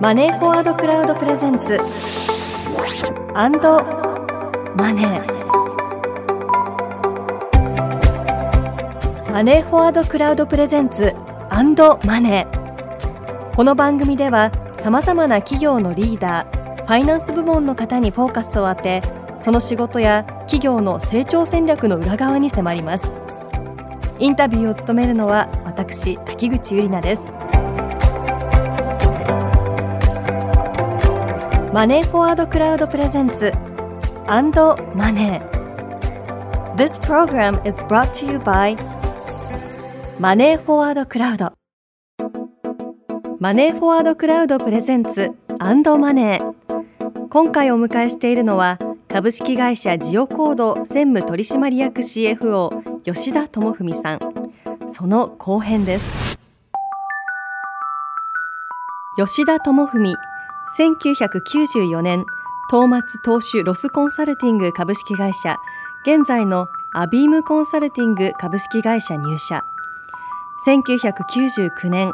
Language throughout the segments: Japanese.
マネーフォワードクラウドプレゼンツ。アンドマネー。マネーフォワードクラウドプレゼンツアンドマネー。この番組ではさまざまな企業のリーダーファイナンス部門の方にフォーカスを当てその仕事や企業の成長戦略の裏側に迫ります。インタビューを務めるのは私滝口ゆり奈です。マネーフォワードクラウドプレゼンツ。アンドマネー。This program is brought to you by マネーフォワードクラウド。マネーフォワードクラウドプレゼンツアンドマネー。今回お迎えしているのは株式会社ジオコード専務取締役 CFO 吉田智文さん。その後編です。吉田智文1994年東松投資ロスコンサルティング株式会社現在のアビームコンサルティング株式会社入社。1999年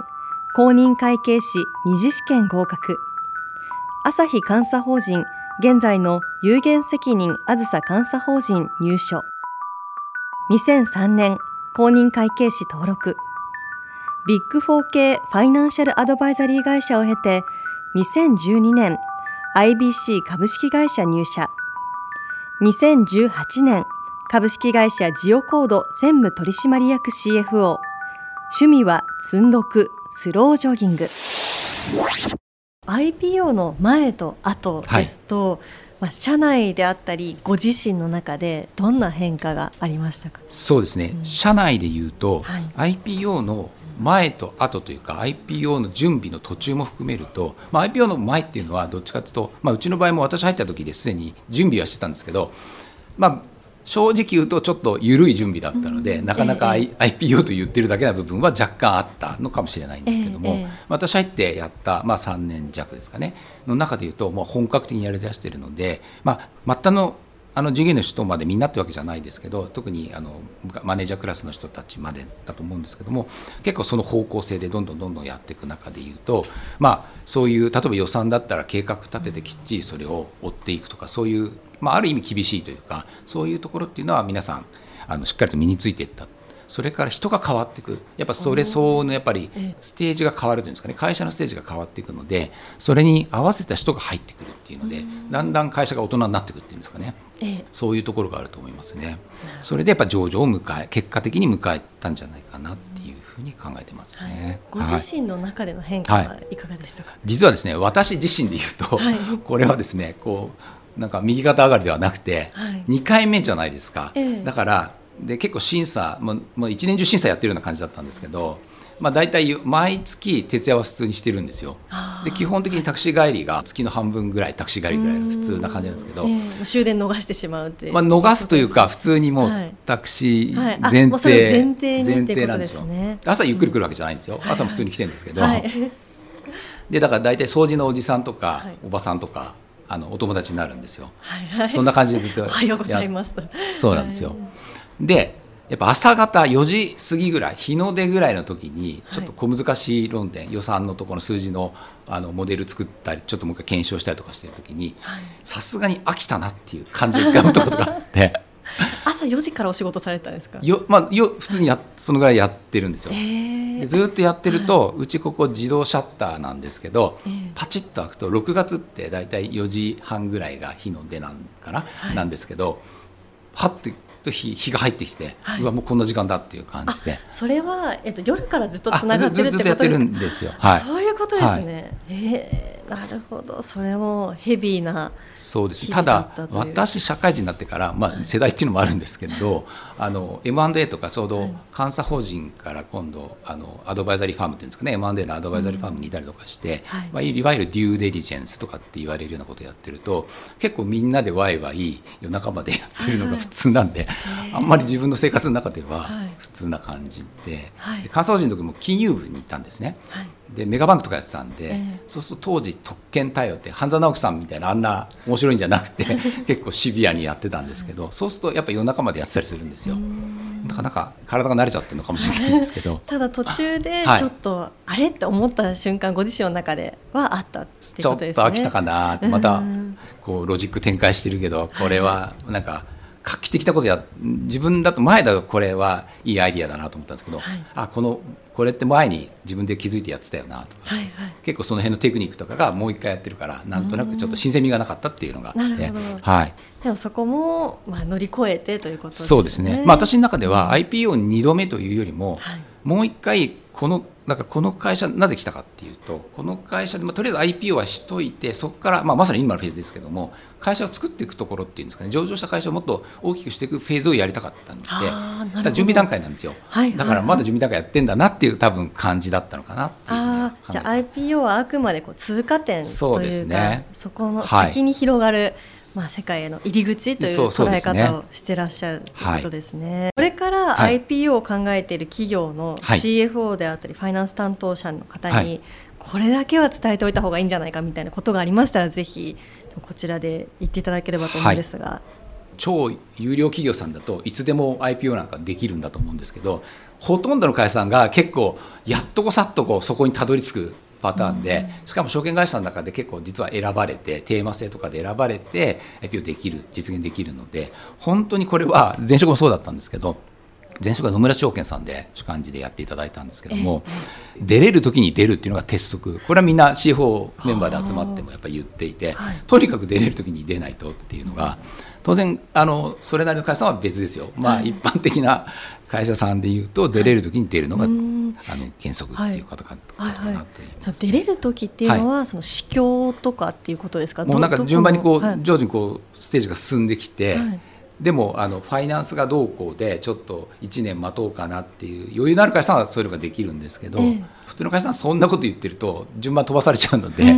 公認会計士二次試験合格。朝日監査法人現在の有限責任あずさ監査法人入所。2003年公認会計士登録。ビッグフォー系ファイナンシャルアドバイザリー会社を経て2012年 IBC 株式会社入社。2018年株式会社ジオコード専務取締役 CFO 趣味は積んどくスロージョギング。IPO の前と後ですと、はい、まあ、社内であったりご自身の中でどんな変化がありましたか？そうですね、うん、社内でいうと、はい、IPO の前と後というか IPO の準備の途中も含めると、まあ、IPO の前っていうのはどっちかというと、まあ、うちの場合も私入った時ですでに準備はしてたんですけど、まあ、正直言うとちょっと緩い準備だったので、うん、なかなか、IPO と言ってるだけな部分は若干あったのかもしれないんですけども、ええ、私入ってやった、まあ、3年弱ですかねの中でいうともう本格的にやりだしているので、まあ、末端のあの従業員の人までみんなってわけじゃないですけど特にあのマネージャークラスの人たちまでだと思うんですけども結構その方向性でどんどんどんどんやっていく中でいうとまあそういう例えば予算だったら計画立ててきっちりそれを追っていくとかそういう、まあ、ある意味厳しいというかそういうところっていうのは皆さんあのしっかりと身についていったそれから人が変わっていくやっぱそれ相応のやっぱりステージが変わるというんですかね。会社のステージが変わっていくのでそれに合わせた人が入ってくるっていうのでだんだん会社が大人になっていくっていうんですかね。そういうところがあると思いますね。それでやっぱ上場を迎え結果的に迎えたんじゃないかなっていうふうに考えてますね、はい、ご自身の中での変化はい。かがでしたか、はい、実はですね私自身で言うと、はい、これはですねこうなんか右肩上がりではなくて、はい、2回目じゃないですか、ええ、だからで結構審査もうもう一年中審査やってるような感じだったんですけど、まあ、大体毎月徹夜は普通にしてるんですよ。で基本的にタクシー帰りが月の半分ぐらいタクシー帰りぐらい普通な感じなんですけど、えー、終電逃してしまうってまあ、逃すというか普通にもうタクシー前提、前提前提なんですよ、ね、朝ゆっくり来るわけじゃないんですよ、朝も普通に来てるんですけど、はい、でだから大体掃除のおじさんとか、おばさんとかあのお友達になるんですよ、はいはい、そんな感じでずっとおはようございますそうなんですよ、はいでやっぱ朝方4時過ぎぐらい日の出ぐらいの時にちょっと小難しい論点、はい、予算のところの数字のあのモデル作ったりちょっともう一回検証したりとかしてる時にさすがに飽きたなっていう感じを浮かぶとがあって。朝4時からお仕事されたんですか？よ、まあ、よ普通にやそのぐらいやってるんですよ、えー、でずっとやってると、はい、うちここ自動シャッターなんですけど、えー、パチッと開くと6月って大体4時半ぐらいが日の出なんかな、はい、なんですけどはってと日日が入ってきて、はい、うわもうこんな時間だっていう感じで。それは、えっと、夜からずっとつながってるってことですか？ずっとやってるんですよ、はい、そうことですね、はい、えー、なるほど。それもヘビーなそうです。ただ私社会人になってから、まあ、世代っていうのもあるんですけど、あの M&A とかちょうど監査法人から今度あのアドバイザリーファームっていうんですかね M&A のアドバイザリーファームにいたりとかして、うんはい、まあ、いわゆるデューデリジェンスとかって言われるようなことをやってると結構みんなでワイワイ夜中までやってるのが普通なんで、はい、あんまり自分の生活の中では普通な感じで、はい、監査法人の時も金融部に行ったんですね。でメガバンクとかやってたんで、えー、そうすると当時特権対応って半沢直樹さんみたいなあんな面白いんじゃなくて 結構シビアにやってたんですけどそうするとやっぱ夜中までやってたりするんですよ。なかなか体が慣れちゃってるのかもしれないですけど。ただ途中で ちょっと、はい、あれって思った瞬間ご自身の中ではあったってことですね。ちょっと飽きたかなってまたこうロジック展開してるけどこれはなんか画期的なことや自分だと前だとこれはいいアイディアだなと思ったんですけど、はい、あこのこれって前に自分で気づいてやってたよなとか、はいはい、結構その辺のテクニックとかがもう一回やってるからなんとなくちょっと新鮮味がなかったっていうのが。あって、はい、でもそこも、まあ、乗り越えてということですね。そうですね、まあ、私の中では IPO2 度目というよりも、はい、もう一回このなんかこの会社なぜ来たかっていうとこの会社で、まあ、とりあえず IPO はしといてそこから、まあ、まさに今のフェーズですけども会社を作っていくところっていうんですかね上場した会社をもっと大きくしていくフェーズをやりたかったので準備段階なんですよ、はいはい、だからまだ準備段階やってんだなっていう多分感じだったのかなっていうあじゃあ IPO はあくまでこう通過点というかそうです、ね、そこの先に広がる、はいまあ、世界への入り口という捉え方をしてらっしゃるということですね。はい、これから IPO を考えている企業の CFO であったり、ファイナンス担当者の方に、これだけは伝えておいた方がいいんじゃないかみたいなことがありましたらぜひこちらで言っていただければと思うんですが。はい。超有料企業さんだといつでも IPO なんかできるんだと思うんですけどほとんどの会社さんが結構やっとこさっとこうそこにたどり着くパターンで、しかも証券会社の中で結構実は選ばれてテーマ性とかで選ばれて IPO できる実現できるので本当にこれは前職もそうだったんですけど前職は野村証券さんで主幹事でやっていただいたんですけども、出れる時に出るっていうのが鉄則。これはみんな CFO メンバーで集まってもやっぱり言っていて、とにかく出れる時に出ないとっていうのが当然あのそれなりの会社さんは別ですよ、まあ、一般的な会社さんでいうと出れる時に出るのが、はい、あの原則っていう方か,、はい。はい。はい、出れる時っていうのは、その市況とかっていうことですか？もうなんか順番にこう、徐々にこうステージが進んできて、でもあのファイナンスがどうこうでちょっと1年待とうかなっていう余裕のある会社さんはそういうのができるんですけど、えー、普通の会社さんはそんなこと言ってると順番飛ばされちゃうので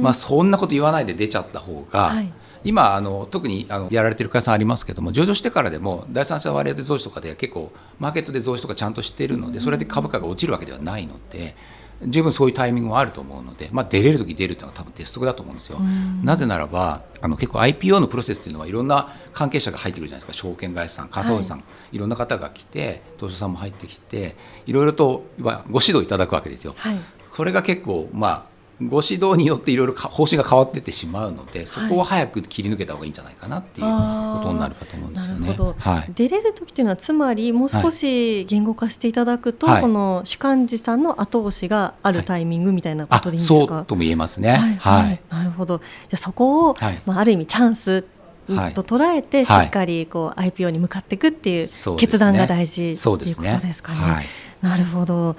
まあそんなこと言わないで出ちゃった方が、はい今あの特にあのやられてる会社さんありますけども上場してからでも第三者割当増資とかで結構マーケットで増資とかちゃんとしているのでそれで株価が落ちるわけではないので。十分そういうタイミングもあると思うので、まあ、出れる時出るというのは多分鉄則だと思うんですよ。なぜならばあの結構 IPO のプロセスっていうのはいろんな関係者が入ってくるじゃないですか証券会社さん監査員さん、はい、いろんな方が来て投資者さんも入ってきていろいろとご指導いただくわけですよ。はい、それが結構まあご指導によっていろいろ方針が変わっていってしまうのでそこを早く切り抜けた方がいいんじゃないかなっていうことになるかと思うんですよね。はい、出れる時っていうのはつまりもう少し言語化していただくと、はい、この主幹事さんの後押しがあるタイミングみたいなことでいいんですか、はい、そうとも言えますね。はい、なるほど。じゃそこを、まあ、ある意味チャンスと捉えてしっかりこう IPO に向かっていくっていう決断が大事と、ね、いうことですかね。なるほど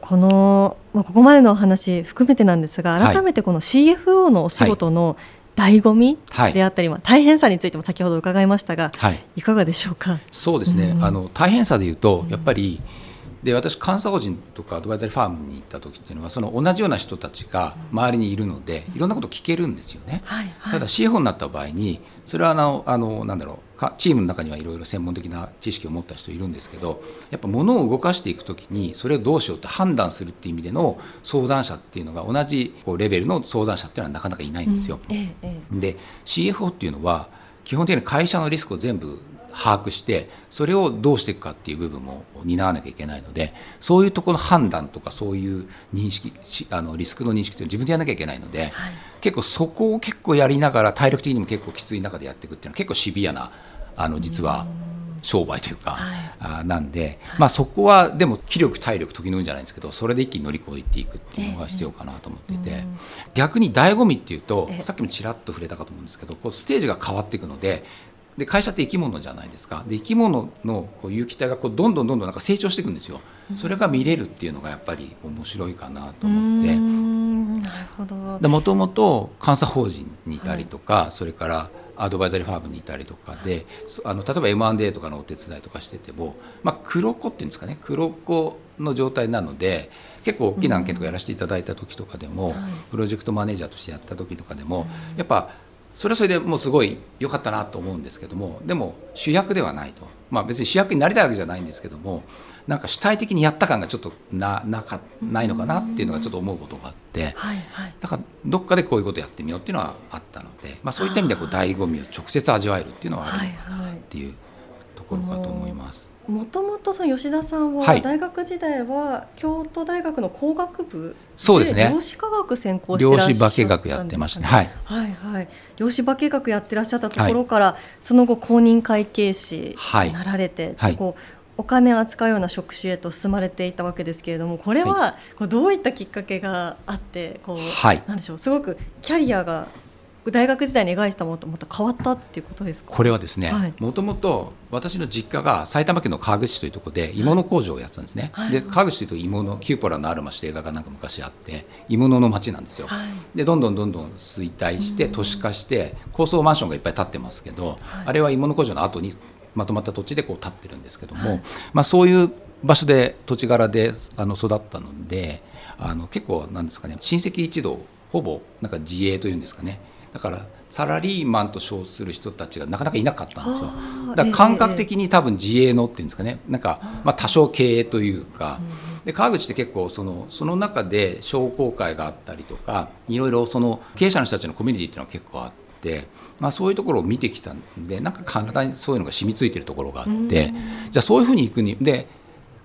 この、まあ、ここまでのお話含めてなんですが改めてこの CFO のお仕事の醍醐味であったり、はい、大変さについても先ほど伺いましたが、はい、いかがでしょうか？そうですね、うん、あの大変さでいうとやっぱり、で私監査法人とかアドバイザリーファームに行った時っていうのはその同じような人たちが周りにいるのでいろんなこと聞けるんですよね、はいはい、ただ CFO になった場合にそれはあのあのなんだろうチームの中にはいろいろ専門的な知識を持った人いるんですけどやっぱ物を動かしていく時にそれをどうしようって判断するっていう意味での相談者っていうのが同じこうレベルの相談者っていうのはなかなかいないんですよ。うん。ええ、で CFO っていうのは基本的に会社のリスクを全部把握してそれをどうしていくかっていう部分も担わなきゃいけないのでそういうところの判断とかそういう認識あのリスクの認識っていうのを自分でやらなきゃいけないので、はい、結構そこを結構やりながら体力的にも結構きつい中でやっていくっていうのは結構シビアなあの実は商売というか、はい、なんで、まあ、そこはでも気力体力時の運じゃないんですけどそれで一気に乗り越えていくっていうのが必要かなと思っていて、逆に醍醐味っていうとさっきもちらっと触れたかと思うんですけどこうステージが変わっていくのでで会社って生き物じゃないですか。で生き物のこう有機体がこうどんどんどんどんなんか成長していくんですよ。それが見れるっていうのがやっぱり面白いかなと思って。なるほど。もともと監査法人にいたりとか、はい、それからアドバイザリーファームにいたりとかであの例えば M&A とかのお手伝いとかしてても、まあ、黒子っていうんですかね黒子の状態なので結構大きな案件とかやらせていただいた時とかでも、プロジェクトマネージャーとしてやった時とかでも、やっぱそれはそれでもうすごい良かったなと思うんですけどもでも主役ではないと、まあ、別に主役になりたいわけじゃないんですけどもなんか主体的にやった感がちょっとななかないのかなっていうのがちょっと思うことがあって、はいはい、だからどっかでこういうことやってみようっていうのはあったので、まあ、そういった意味でこう醍醐味を直接味わえるっていうのはあるのかなっていうところかと思います。もともとその吉田さんは大学時代は京都大学の工学部そうですね。量子科学専攻してらっしゃ量子化学やってましたね。はい。はいはい。量子化学やってらっしゃったところから、はい、その後公認会計士になられて、はい、こうお金を扱うような職種へと進まれていたわけですけれどもこれはこうどういったきっかけがあってこう、はい、なんでしょうすごくキャリアが大学時代に描いてたものとまた変わったっていうことですか？これはですねもともと私の実家が埼玉県の川口市というところで鋳物工場をやってたんですね、はい、で川口というと鋳物キューポラのアルマシという映画がなんか昔あって鋳物の町なんですよ、はい、でどんどんどんどん衰退して都市化して高層マンションがいっぱい建ってますけど、はい、あれは鋳物工場の後にまとまった土地でこう建ってるんですけども、まあ、そういう場所で土地柄であの育ったのであの結構なんですかね親戚一同ほぼなんか自営というんですかね。だからサラリーマンと称する人たちがなかなかいなかったんですよ。だから感覚的に多分自営のっていうんですかね。なんかまあ多少経営というかで川口って結構そのその中で商工会があったりとかいろいろその経営者の人たちのコミュニティっていうのは結構あって。まあ、そういうところを見てきたんでなんか体にそういうのが染みついてるところがあってじゃあそういうふうにいくにで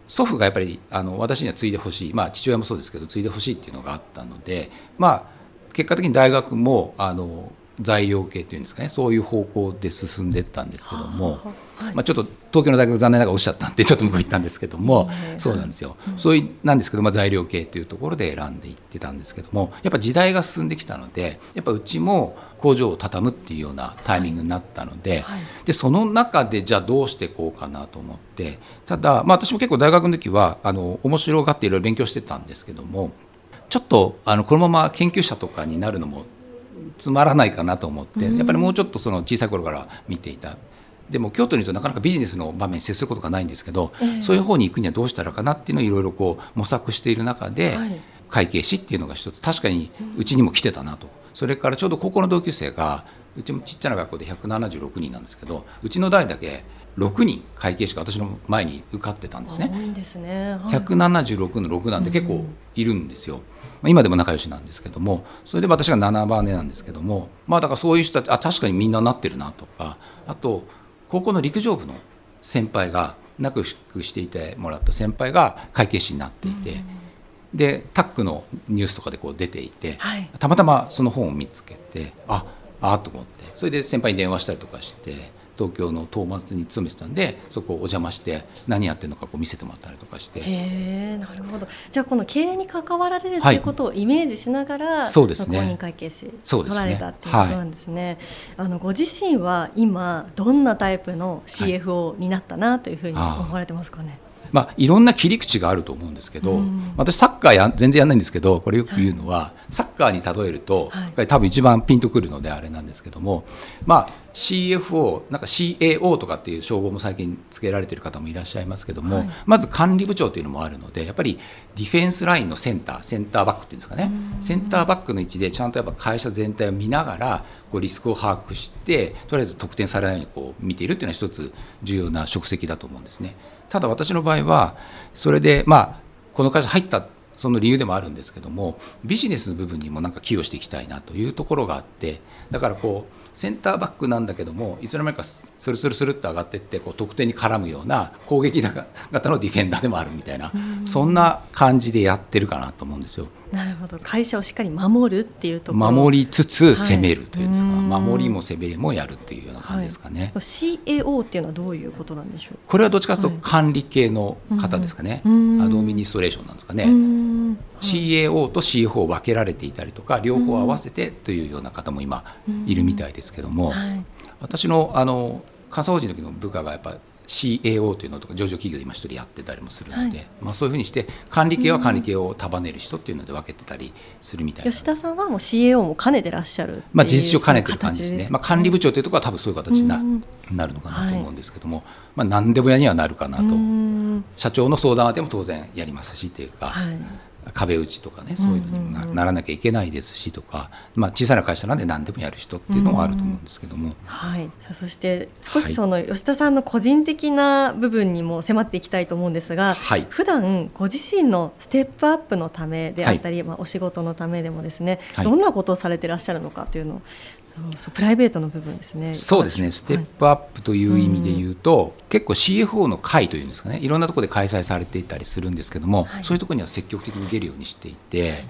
祖父がやっぱりあの私には継いでほしい、まあ、父親もそうですけど継いでほしいっていうのがあったので、まあ、結果的に大学もあの材料系っていうんですかね。そういう方向で進んでいったんですけども、はい、まあ、ちょっと東京の大学残念ながらおっしゃったんでちょっと向こう行ったんですけども、そうなんですよ、うん、そういうなんですけど、まあ、材料系っていうところで選んでいってたんですけども。やっぱ時代が進んできたのでやっぱうちも工場を畳むっていうようなタイミングになったのではい、でその中でじゃあどうしていこうかなと思って。ただ、まあ、私も結構大学の時はあの面白がっていろいろ勉強してたんですけどもちょっとあのこのまま研究者とかになるのもつまらないかなと思ってやっぱりもうちょっとその小さい頃から見ていた。でも京都にいるとなかなかビジネスの場面に接することがないんですけど、えー、そういう方に行くにはどうしたらかなっていうのをいろいろこう模索している中で、はい、会計士っていうのが一つ確かにうちにも来てたなとそれからちょうど高校の同級生がうちもちっちゃな学校で176人なんですけどうちの代だけ6人会計士が私の前に受かってたんですね。多いですね、はい、176の6なんて結構いるんですよ。まあ、今でも仲良しなんですけどもそれで私が7番目なんですけどもまあだからそういう人たちあ確かにみんななってるなとかあと高校の陸上部の先輩が仲良くしていてもらった先輩が会計士になっていて。でタックのニュースとかでこう出ていて、はい、たまたまその本を見つけてああと思ってそれで先輩に電話したりとかして東京の東松に勤めてたんでそこをお邪魔して何やってるのかこう見せてもらったりとかして。へなるほど。じゃあこの経営に関わられるということをイメージしながら、はい、そうですね、公認会計士取られたっていうことなんですね、はい、あのご自身は今どんなタイプの CFO になったなというふうに思われてますかね、まあ、いろんな切り口があると思うんですけど、うん、私サッカーや全然やんないんですけどこれよく言うのは、はい、サッカーに例えると、はい、多分一番ピンとくるのであれなんですけども、まあ、CFO なんか CAO とかっていう称号も最近つけられてる方もいらっしゃいますけども、はい、まず管理部長というのもあるのでやっぱりディフェンスラインのセンターセンターバックっていうんですかね。センターバックの位置でちゃんとやっぱ会社全体を見ながらこうリスクを把握してとりあえず得点されないようにこう見ているっていうのは一つ重要な職責だと思うんですね。ただ私の場合はそれでまあこの会社入ったその理由でもあるんですけどもビジネスの部分にもなんか寄与していきたいなというところがあってだからこうセンターバックなんだけどもいつの間にかスルスルスルっと上がっていってこう得点に絡むような攻撃型のディフェンダーでもあるみたいなそんな感じでやってるかなと思うんですよ。なるほど。会社をしっかり守るっていうところ。守りつつ攻めるというんですか、はい、守りも攻めもやるっていうような感じですかね、はい、CAO っていうのはどういうことなんでしょう？これはどっちかというと管理系の方ですかね、はい、アドミニストレーションなんですかね。CAO と CFO を分けられていたりとか両方合わせてというような方も今いるみたいですけども、私のあの監査法人の時の部下がやっぱ CAO というのとか上場企業で今一人やってたりもするので、はい、まあ、そういうふうにして管理系は管理系を束ねる人っていうので分けてたりするみたいな、吉田さんはもう CAO も兼ねてらっしゃるまあ、事実上兼ねてる感じですね、ね、まあ、管理部長というところは多分そういう形にな,、なるのかなと思うんですけども、はい、まあ、何でもやにはなるかなと。社長の相談でも当然やりますしというか、はい、壁打ちとかねそういうのにもならなきゃいけないですしとか、まあ、小さな会社なんで何でもやる人っていうのもあると思うんですけども、はい、そして少しその吉田さんの個人的な部分にも迫っていきたいと思うんですが、はい、普段ご自身のステップアップのためであったり、はい、まあ、お仕事のためでもですね、はい、どんなことをされていらっしゃるのかというのプライベートの部分ですね。そうですね。ステップアップという意味で言うと、はい、結構 CFO の会というんですかね。いろんなところで開催されていたりするんですけども、はい、そういうところには積極的に出るようにしていて、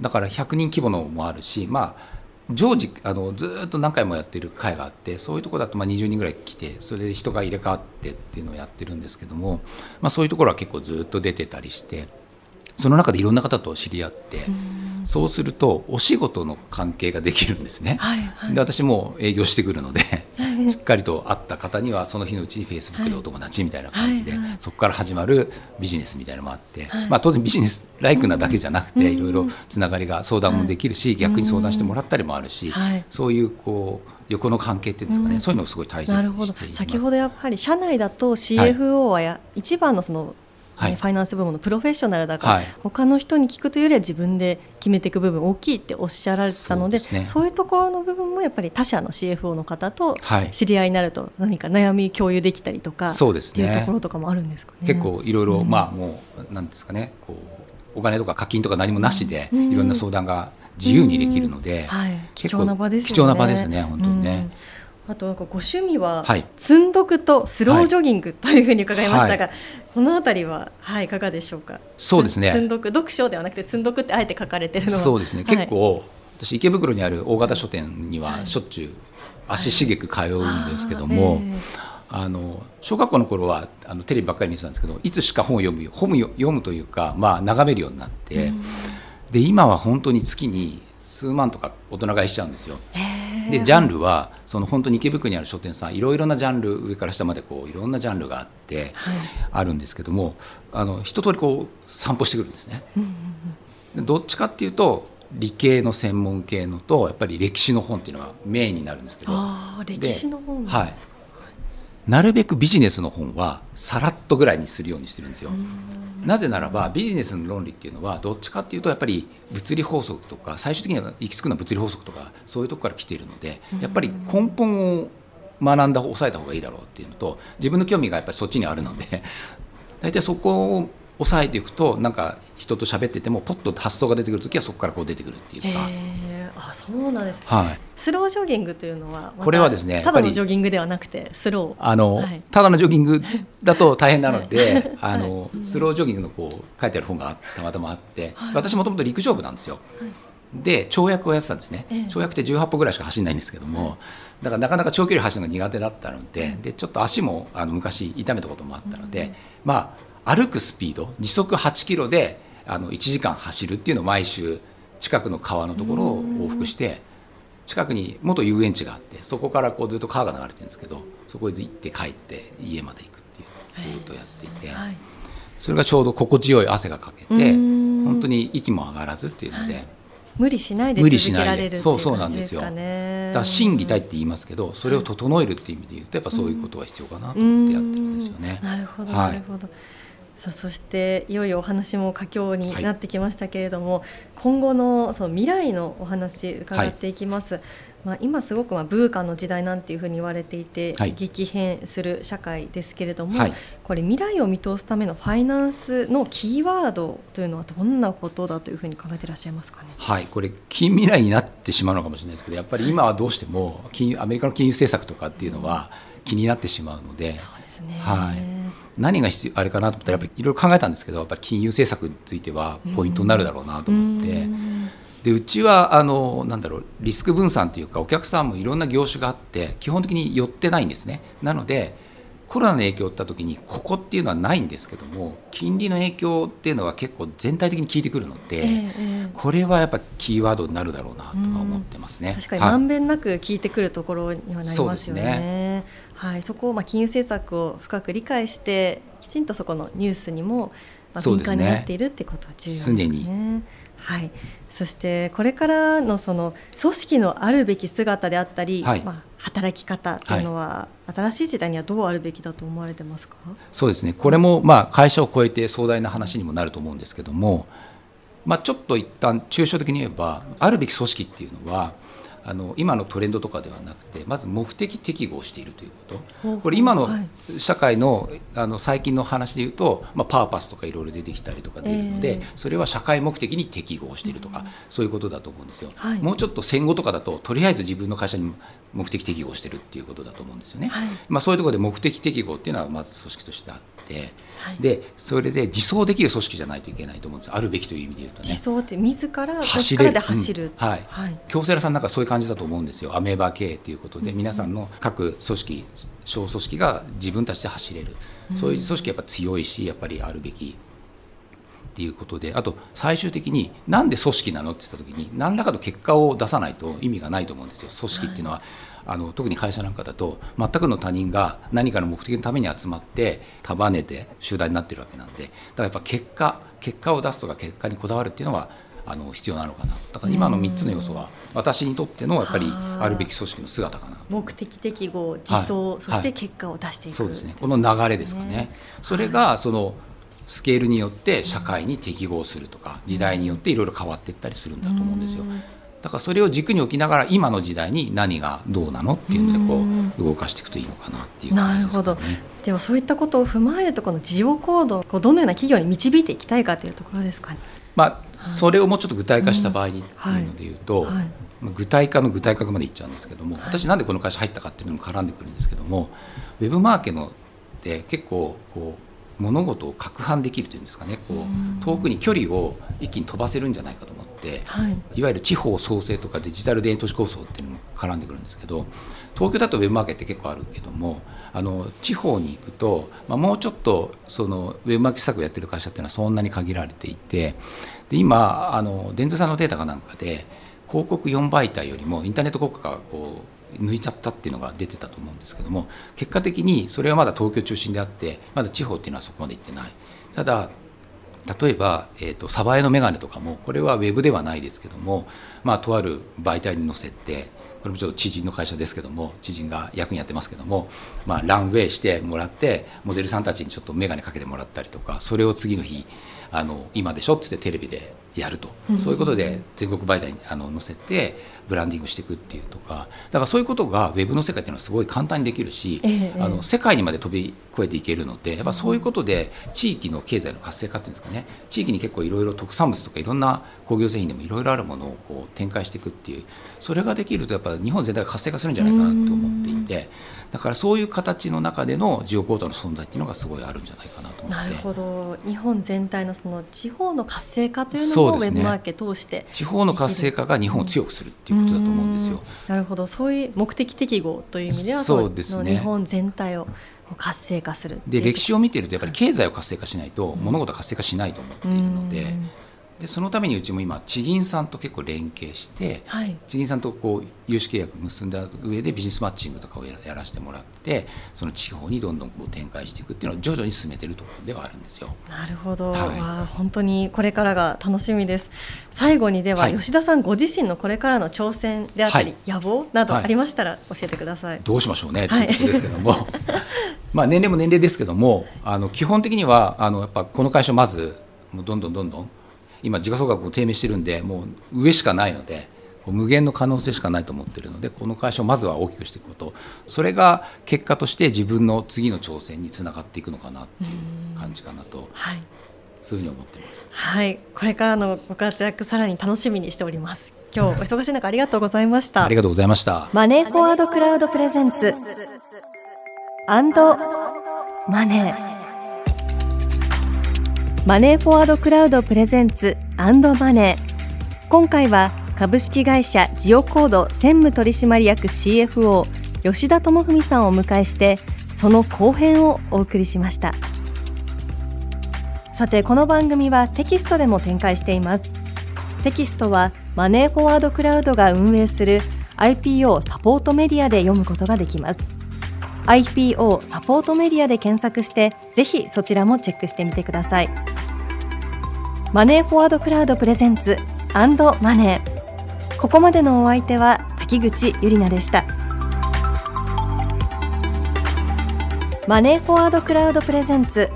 だから100人規模のもあるし、まあ常時あのずっと何回もやってる会があってそういうところだとまあ20人ぐらい来てそれで人が入れ替わってっていうのをやってるんですけども、まあ、そういうところは結構ずっと出てたりしてその中でいろんな方と知り合って。そうするとお仕事の関係ができるんですね、はいはい、で私も営業してくるので、しっかりと会った方にはその日のうちにフェイスブックでお友達みたいな感じで、はいはい。はい、そこから始まるビジネスみたいなのもあって、はい、まあ、当然ビジネスライクなだけじゃなくて、いろいろつながりが相談もできるし、逆に相談してもらったりもあるし、そういうこう横の関係っていうんですかね、うん、そういうのをすごい大切にしています。先ほどやっぱり社内だと CFO はや、一番のそのはい、ファイナンス部門のプロフェッショナルだから、はい、他の人に聞くというよりは自分で決めていく部分大きいっておっしゃられたのでそう、ね,、いうところの部分もやっぱり他社の CFO の方と知り合いになると何か悩み共有できたりとか、そうですね、っていうところとかもあるんですかね。結構いろいろ、まあもうなんですかねこうお金とか課金とか何もなしで、いろんな相談が自由にできるので、はい、貴重な場ですね。貴重な場ですね本当にね。あとなんかご趣味は、積んどくとスロージョギングというふうに伺いましたが、はい、このあたりは、はい、いかがでしょうか？そうですね。積んどく読書ではなくて積んどくってあえて書かれてるのは。そうですね。結構、私池袋にある大型書店にはしょっちゅう足しげく通うんですけども。あの小学校の頃はあのテレビばっかり見てたんですけどいつしか本を読む本を読むというか、まあ、眺めるようになって、で今は本当に月に数万とか大人買いしちゃうんですよ。でジャンルはその本当に池袋にある書店さんいろいろなジャンル上から下までこういろんなジャンルがあって、あるんですけどもあの一通りこう散歩してくるんですね。どっちかっていうと理系の専門系のとやっぱり歴史の本っていうのがメインになるんですけど。歴史の本はいなるべくビジネスの本はさらっとぐらいにするようにしてるんですよ。なぜならばビジネスの論理っていうのはどっちかっていうとやっぱり物理法則とか最終的には行き着くのは物理法則とかそういうとこから来ているのでやっぱり根本を学んだ抑えた方がいいだろうっていうのと自分の興味がやっぱりそっちにあるので 大体そこを抑えていくとなんか人と喋っててもポッと発想が出てくる時はそこからこう出てくるっていうか。あそうなんです、ね、はい、スロージョギングというのはこれはですねただのジョギングではなくてスロー。あの、はい、ただのジョギングだと大変なので、あのスロージョギングのこう書いてある本がたまたまあって、はい、私もともと陸上部なんですよ。で跳躍をやってたんですね、跳躍って18歩ぐらいしか走らないんですけども、だからなかなか長距離走るのが苦手だったのででちょっと足もあの昔痛めたこともあったので、まあ歩くスピード時速8キロであの1時間走るっていうのを毎週近くの川のところを往復して近くに元遊園地があってそこからこうずっと川が流れてるんですけどそこへ行って帰って家まで行くっていうずっとやっていて、それがちょうど心地よい汗がかけて本当に息も上がらずっていうので。無理しないで続けられるそうそうなんですよ。だから心技体って言いますけど、それを整えるっていう意味で言うとやっぱそういうことは必要かなと思ってやってるんですよね。なるほど、なるほど。さあそしていよいよお話も佳境になってきましたけれども、はい、今後のその未来のお話伺っていきます。はい、まあ、今すごくまあブーカの時代なんていうふうに言われていて、はい、激変する社会ですけれども、これ未来を見通すためのファイナンスのキーワードというのはどんなことだというふうに考えていらっしゃいますかね？はい、これ近未来になってしまうのかもしれないですけど、やっぱり今はどうしても金アメリカの金融政策とかっていうのは気になってしまうので、そうですね。はい。何が必要あれかなと思ったらやっぱりいろいろ考えたんですけどやっぱり金融政策についてはポイントになるだろうなと思って。でうちはあのなんだろうリスク分散というかお客さんもいろんな業種があって基本的に寄ってないんですねなのでコロナの影響を負った時にここっていうのはないんですけども金利の影響っていうのは結構全体的に効いてくるので、えー、これはやっぱキーワードになるだろうなとは思ってますね。確かにまんべんなく効いてくるところにはなりますよね。ねはい、そこをまあ金融政策を深く理解してきちんとそこのニュースにもまあ敏感になっているってことは重要ですね。すねはい、そしてこれからのその組織のあるべき姿であったり、はい、まあ、働き方というのは、はい、新しい時代にはどうあるべきだと思われてますか？そうですね。これもまあ会社を超えて壮大な話にもなると思うんですけども、まあ、ちょっと一旦抽象的に言えばあるべき組織っていうのはあの今のトレンドとかではなくてまず目的適合しているということ。これ今の社会のあの最近の話で言うと、まあ、パーパスとかいろいろ出てきたりとか出るので、えー、それは社会目的に適合しているとか、うん、そういうことだと思うんですよ、はい、もうちょっと戦後とかだととりあえず自分の会社に目的適合してるっていうことだと思うんですよね、はい、まあ、そういうところで目的適合っていうのはまず組織としてあって、はい、でそれで自走できる組織じゃないといけないと思うんですあるべきという意味で言うとね。自走って自ら走れる。走る、うん、はい、はい、京セラさんなんかそういう感じだと思うんですよ。アメーバ経営ということで、皆さんの各組織小組織が自分たちで走れる、そういう組織やっぱ強いしやっぱりあるべきっていうことであと最終的になんで組織なのって言った時に何らかの結果を出さないと意味がないと思うんですよ。組織っていうのは。はい。あの特に会社なんかだと全くの他人が何かの目的のために集まって束ねて集団になってるわけなんでだからやっぱ結果結果を出すとか結果にこだわるっていうのはあの必要なのかな。だから今の3つの要素は私にとってのやっぱりあるべき組織の姿かな。目的適合自走、はい、そして結果を出していく、そうですね。この流れですかね、それがそのスケールによって社会に適合するとか時代によっていろいろ変わっていったりするんだと思うんですよ。だからそれを軸に置きながら今の時代に何がどうなのっていうのでこう動かしていくといいのかなっていう感じですか、ね、なるほど。ではそういったことを踏まえるとこの事業行動をどのような企業に導いていきたいかというところですかね。まあ、それをもうちょっと具体化した場合にっていうので言うと、具体化の具体化までいっちゃうんですけども、私なんでこの会社入ったかっていうのも絡んでくるんですけどもウェブマーケのって結構こう物事を攪拌できるというんですかね。こう遠くに距離を一気に飛ばせるんじゃないかと思って、はい、いわゆる地方創生とかデジタル田園都市構想っていうのも絡んでくるんですけど東京だとウェブマーケって結構あるけどもあの地方に行くと、まあ、もうちょっとそのウェブマーケ施策をやってる会社っていうのはそんなに限られていてで今あの電通さんのデータかなんかで広告4媒体よりもインターネット広告がこう抜いちゃったっていうのが出てたと思うんですけども結果的にそれはまだ東京中心であってまだ地方っていうのはそこまで行ってない。ただ例えば、えーと、サバエの眼鏡とかもこれはウェブではないですけども、まあ、とある媒体に載せてこれもちょっと知人の会社ですけども知人が役にやってますけども、まあ、ランウェイしてもらってモデルさんたちにちょっと眼鏡かけてもらったりとかそれを次の日あの今でしょって言ってテレビでやると、うん、そういうことで全国媒体にあの載せてブランディングしていくっていうとか。だからそういうことがウェブの世界っていうのはすごい簡単にできるし、ええ、あの世界にまで飛び越えていけるのでやっぱそういうことで地域の経済の活性化っていうんですかね。地域に結構いろいろ特産物とかいろんな工業製品でもいろいろあるものをこう展開していくっていう。それができるとやっぱ日本全体が活性化するんじゃないかなと思っていて。だからそういう形の中での事業構造の存在っていうのがすごいあるんじゃないかなと思って。なるほど。日本全体のその地方の活性化というのもウェブマーケ通して地方の活性化が日本を強くするっていうことだと思うんですよ。なるほど。そういう目的適合という意味ではそうですね。日本全体を活性化するで歴史を見ているとやっぱり経済を活性化しないと物事は活性化しないと思っているので。でそのためにうちも今地銀さんと結構連携して、はい、地銀さんとこう融資契約結んだ上でビジネスマッチングとかをやらせてもらってその地方にどんどんこう展開していくっていうのを徐々に進めてるところではあるんですよ。なるほど、はい、本当にこれからが楽しみです。最後にでは、はい、吉田さんご自身のこれからの挑戦であったり、野望などありましたら教えてください。どうしましょうね、ということですけども。まあ年齢も年齢ですけどもあの基本的にはあのやっぱこの会社まずもうどんどんどんどん今時価総額も低迷してるんでもう上しかないので無限の可能性しかないと思ってるのでこの会社をまずは大きくしていくことそれが結果として自分の次の挑戦につながっていくのかなっていう感じかなと。はいそういうふうに思ってます。はい、これからのご活躍さらに楽しみにしております。今日お忙しい中ありがとうございました。ありがとうございました。マネーフォワードクラウドプレゼンツアンドマネー。マネーフォワードクラウドプレゼンツマネー今回は株式会社ジオコード専務取締役 CFO 吉田智文さんをお迎えしてその後編をお送りしました。さてこの番組はテキストでも展開しています。テキストはマネーフォワードクラウドが運営する IPO サポートメディアで読むことができます。IPO サポートメディアで検索してぜひそちらもチェックしてみてください。マネーフォワードクラウドプレゼンツアンドマネーここまでのお相手は滝口ゆりなでした。マネーフォワードクラウドプレゼンツ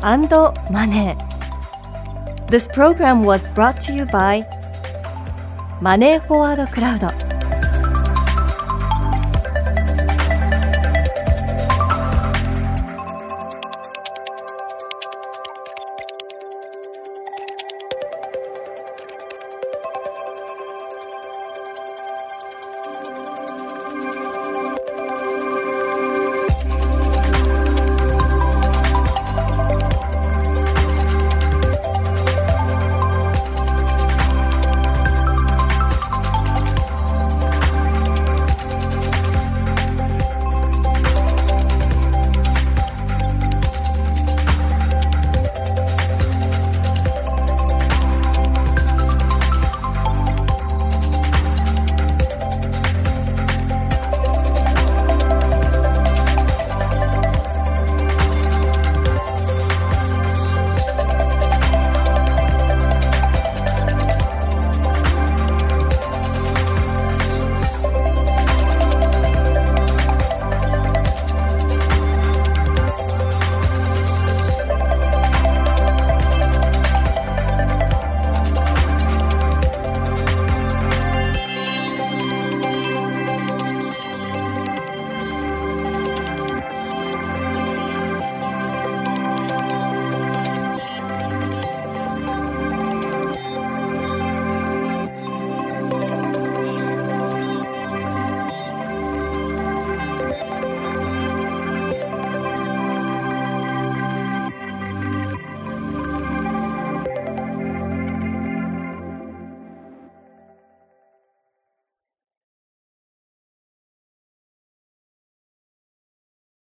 アンドマネー This program was brought to you by マネーフォワードクラウド。